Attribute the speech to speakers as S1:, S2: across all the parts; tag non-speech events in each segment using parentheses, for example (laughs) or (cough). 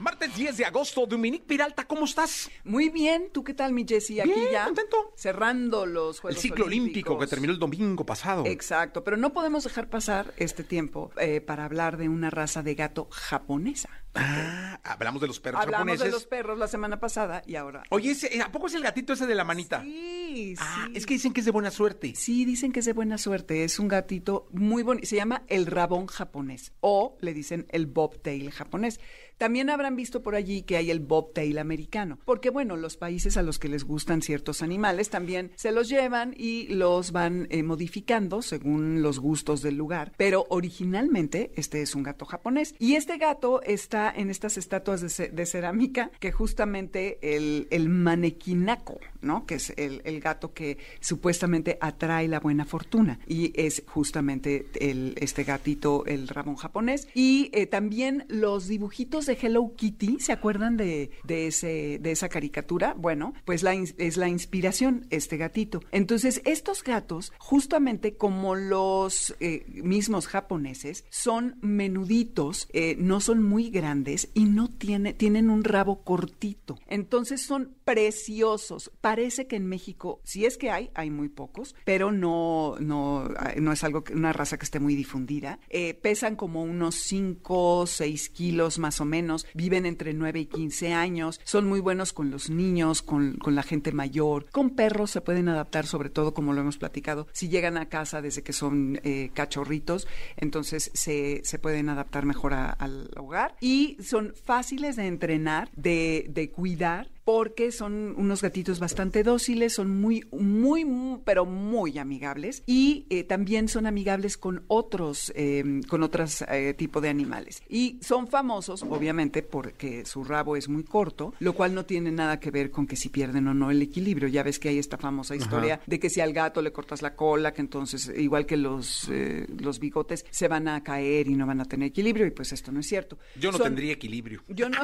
S1: Martes 10 de agosto, Dominique Piralta, ¿cómo estás?
S2: Muy bien, ¿tú qué tal, mi Jessie? Aquí
S1: Bien,
S2: ya
S1: contento.
S2: cerrando los
S1: El
S2: Juegos
S1: ciclo olímpico que terminó el domingo pasado.
S2: Exacto, pero no podemos dejar pasar este tiempo eh, para hablar de una raza de gato japonesa.
S1: Ah, hablamos de los perros
S2: Hablamos
S1: japoneses.
S2: de los perros la semana pasada y ahora.
S1: Oye, ese- ¿a poco es el gatito ese de la manita?
S2: Sí,
S1: Ah,
S2: sí.
S1: es que dicen que es de buena suerte.
S2: Sí, dicen que es de buena suerte. Es un gatito muy bonito. Se llama el rabón japonés o le dicen el bobtail japonés. También habrán visto por allí que hay el bobtail americano. Porque, bueno, los países a los que les gustan ciertos animales también se los llevan y los van eh, modificando según los gustos del lugar. Pero originalmente este es un gato japonés. Y este gato está en estas estatuas de, ce- de cerámica que justamente el, el manequinaco, ¿no? Que es el, el gato que supuestamente atrae la buena fortuna. Y es justamente el, este gatito, el rabón japonés. Y eh, también los dibujitos de Hello Kitty, ¿se acuerdan de, de, ese, de esa caricatura? Bueno, pues es la inspiración, este gatito. Entonces, estos gatos, justamente como los eh, mismos japoneses, son menuditos, eh, no son muy grandes y no tiene, tienen un rabo cortito. Entonces son preciosos. Parece que en México, si es que hay, hay muy pocos, pero no, no, ah, no es algo que, una raza que esté muy difundida. Eh, pesan como unos 5, 6 kilos más o menos, entre 9 y 15 años, son muy buenos con los niños, con, con la gente mayor, con perros se pueden adaptar, sobre todo como lo hemos platicado, si llegan a casa desde que son eh, cachorritos, entonces se, se pueden adaptar mejor a- al hogar. Y son fáciles de entrenar, de, de cuidar porque son unos gatitos bastante dóciles, son muy, muy, muy, pero muy amigables y eh, también son amigables con otros, eh, con otros eh, tipos de animales. Y son famosos, obviamente, porque su rabo es muy corto, lo cual no tiene nada que ver con que si pierden o no el equilibrio. Ya ves que hay esta famosa historia de que si al gato le cortas la cola, que entonces, igual que los, eh, los bigotes, se van a caer y no van a tener equilibrio, y pues esto no es cierto.
S1: Yo no
S2: Son-
S1: tendría equilibrio.
S2: Yo no.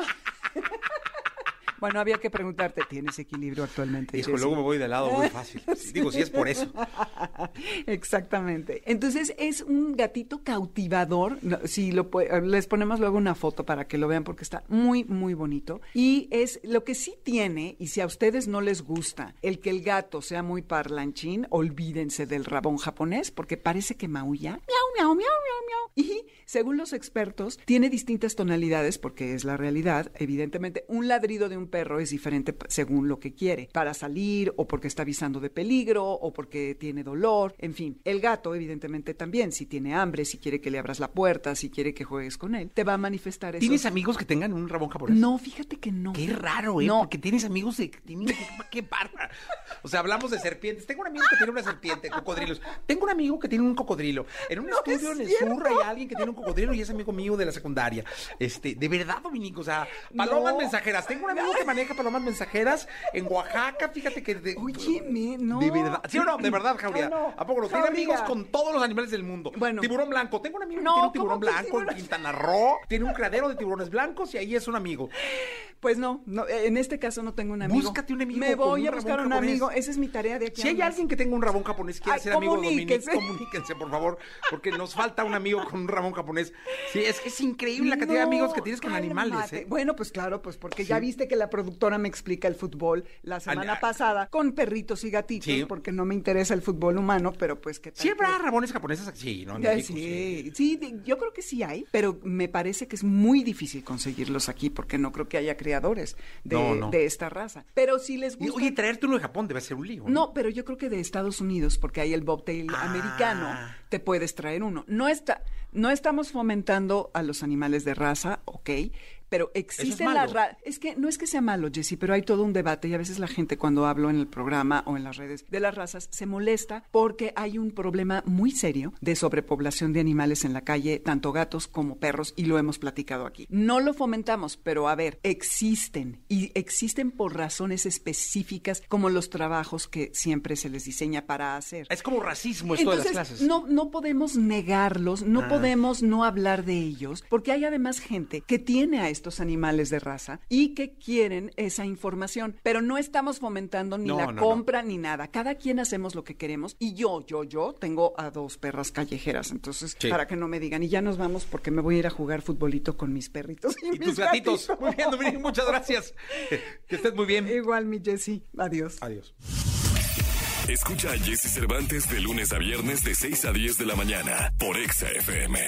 S2: Bueno, había que preguntarte, ¿tienes equilibrio actualmente?
S1: Hijo,
S2: Jessy?
S1: luego me voy de lado muy fácil. (laughs) Digo, si es por eso. (laughs)
S2: Exactamente. Entonces es un gatito cautivador. Si lo pue- les ponemos luego una foto para que lo vean porque está muy muy bonito y es lo que sí tiene y si a ustedes no les gusta el que el gato sea muy parlanchín, olvídense del rabón japonés porque parece que maulla. Miau miau miau miau miau. Y según los expertos tiene distintas tonalidades porque es la realidad. Evidentemente un ladrido de un perro es diferente según lo que quiere para salir o porque está avisando de peligro o porque tiene dolor, en fin. El gato, evidentemente, también, si tiene hambre, si quiere que le abras la puerta, si quiere que juegues con él, te va a manifestar eso.
S1: ¿Tienes amigos que tengan un rabón japonés?
S2: No, fíjate que no.
S1: Qué raro, ¿eh?
S2: No.
S1: Porque tienes amigos de... tienen- (laughs) ¡Qué bárbaro! O sea, hablamos de serpientes. Tengo un amigo que tiene una serpiente, cocodrilos. Tengo un amigo que tiene un cocodrilo. En un
S2: No es
S1: estudio en el sur hay alguien que tiene un cocodrilo y es amigo mío de la secundaria. Este, de verdad, Dominico, o sea, palomas
S2: No.
S1: mensajeras. Tengo un amigo que maneja palomas mensajeras en Oaxaca, fíjate que... de-
S2: Óyeme, no.
S1: De verdad. ¿Sí o no? De verdad, Jauría.
S2: No, no.
S1: ¿A poco no? Tiene amigos con todos los animales del mundo.
S2: Bueno.
S1: Tiburón blanco. Tengo un amigo
S2: No,
S1: que tiene un tiburón
S2: ¿cómo que
S1: blanco en? Quintana Roo. Tiene un criadero de tiburones blancos y ahí es un amigo.
S2: Pues no, no, en este caso no tengo un amigo.
S1: Búscate un amigo
S2: Me voy a buscar un
S1: japonés.
S2: amigo. Esa es mi tarea de aquí.
S1: Si hay alguien que tenga un rabón japonés, quiere
S2: Ay,
S1: ser amigo de Dominique, comuníquense, por favor, porque nos falta un amigo con un rabón japonés. Sí, es que es increíble la cantidad de amigos que tienes con animales. ¿eh?
S2: Bueno, pues claro, pues porque
S1: Sí.
S2: ya viste que la productora me explica el fútbol la semana pasada con perritos y gatitos,
S1: Sí.
S2: porque no me interesa el fútbol humano, pero pues que
S1: ¿Sí habrá rabones japoneses? Sí,
S2: sí, sí, yo creo que sí hay, pero me parece que es muy difícil conseguirlos aquí porque no creo que haya criadores de,
S1: No, no.
S2: de esta raza. Pero si les gusta...
S1: Oye, traerte uno de Japón debe ser un lío.
S2: No, pero yo creo que de Estados Unidos, porque hay el bobtail
S1: Ah.
S2: americano, te puedes traer uno. No está, no estamos fomentando a los animales de raza, ok, pero existen las razas. Es que no es que sea malo, Jessy, pero hay todo un debate y a veces la gente cuando hablo en el programa o en las redes de las razas se molesta porque hay un problema muy serio de sobrepoblación de animales en la calle, tanto gatos como perros, y lo hemos platicado aquí. No lo fomentamos, pero a ver, existen y existen por razones específicas como los trabajos que siempre se les diseña para hacer.
S1: Es como racismo esto de las
S2: Entonces,
S1: clases.
S2: no, no podemos negarlos, no
S1: Ah.
S2: podemos no hablar de ellos, porque hay además gente que tiene a estos animales de raza y que quieren esa información. Pero no estamos fomentando ni
S1: No,
S2: la
S1: no, no.
S2: compra ni nada. Cada quien hacemos lo que queremos. Y yo, yo, yo tengo a dos perras callejeras. Entonces,
S1: Sí.
S2: para que no me digan, y ya nos vamos porque me voy a ir a jugar futbolito con mis perritos.
S1: Y
S2: mis
S1: tus gatitos.
S2: gatitos. (laughs)
S1: Muy bien, Dominique, muchas gracias. Que estés muy bien.
S2: Igual, mi Jessie. Adiós.
S1: Adiós.
S3: Escucha a Jesse Cervantes de lunes a viernes de 6 a 10 de la mañana por Exa FM.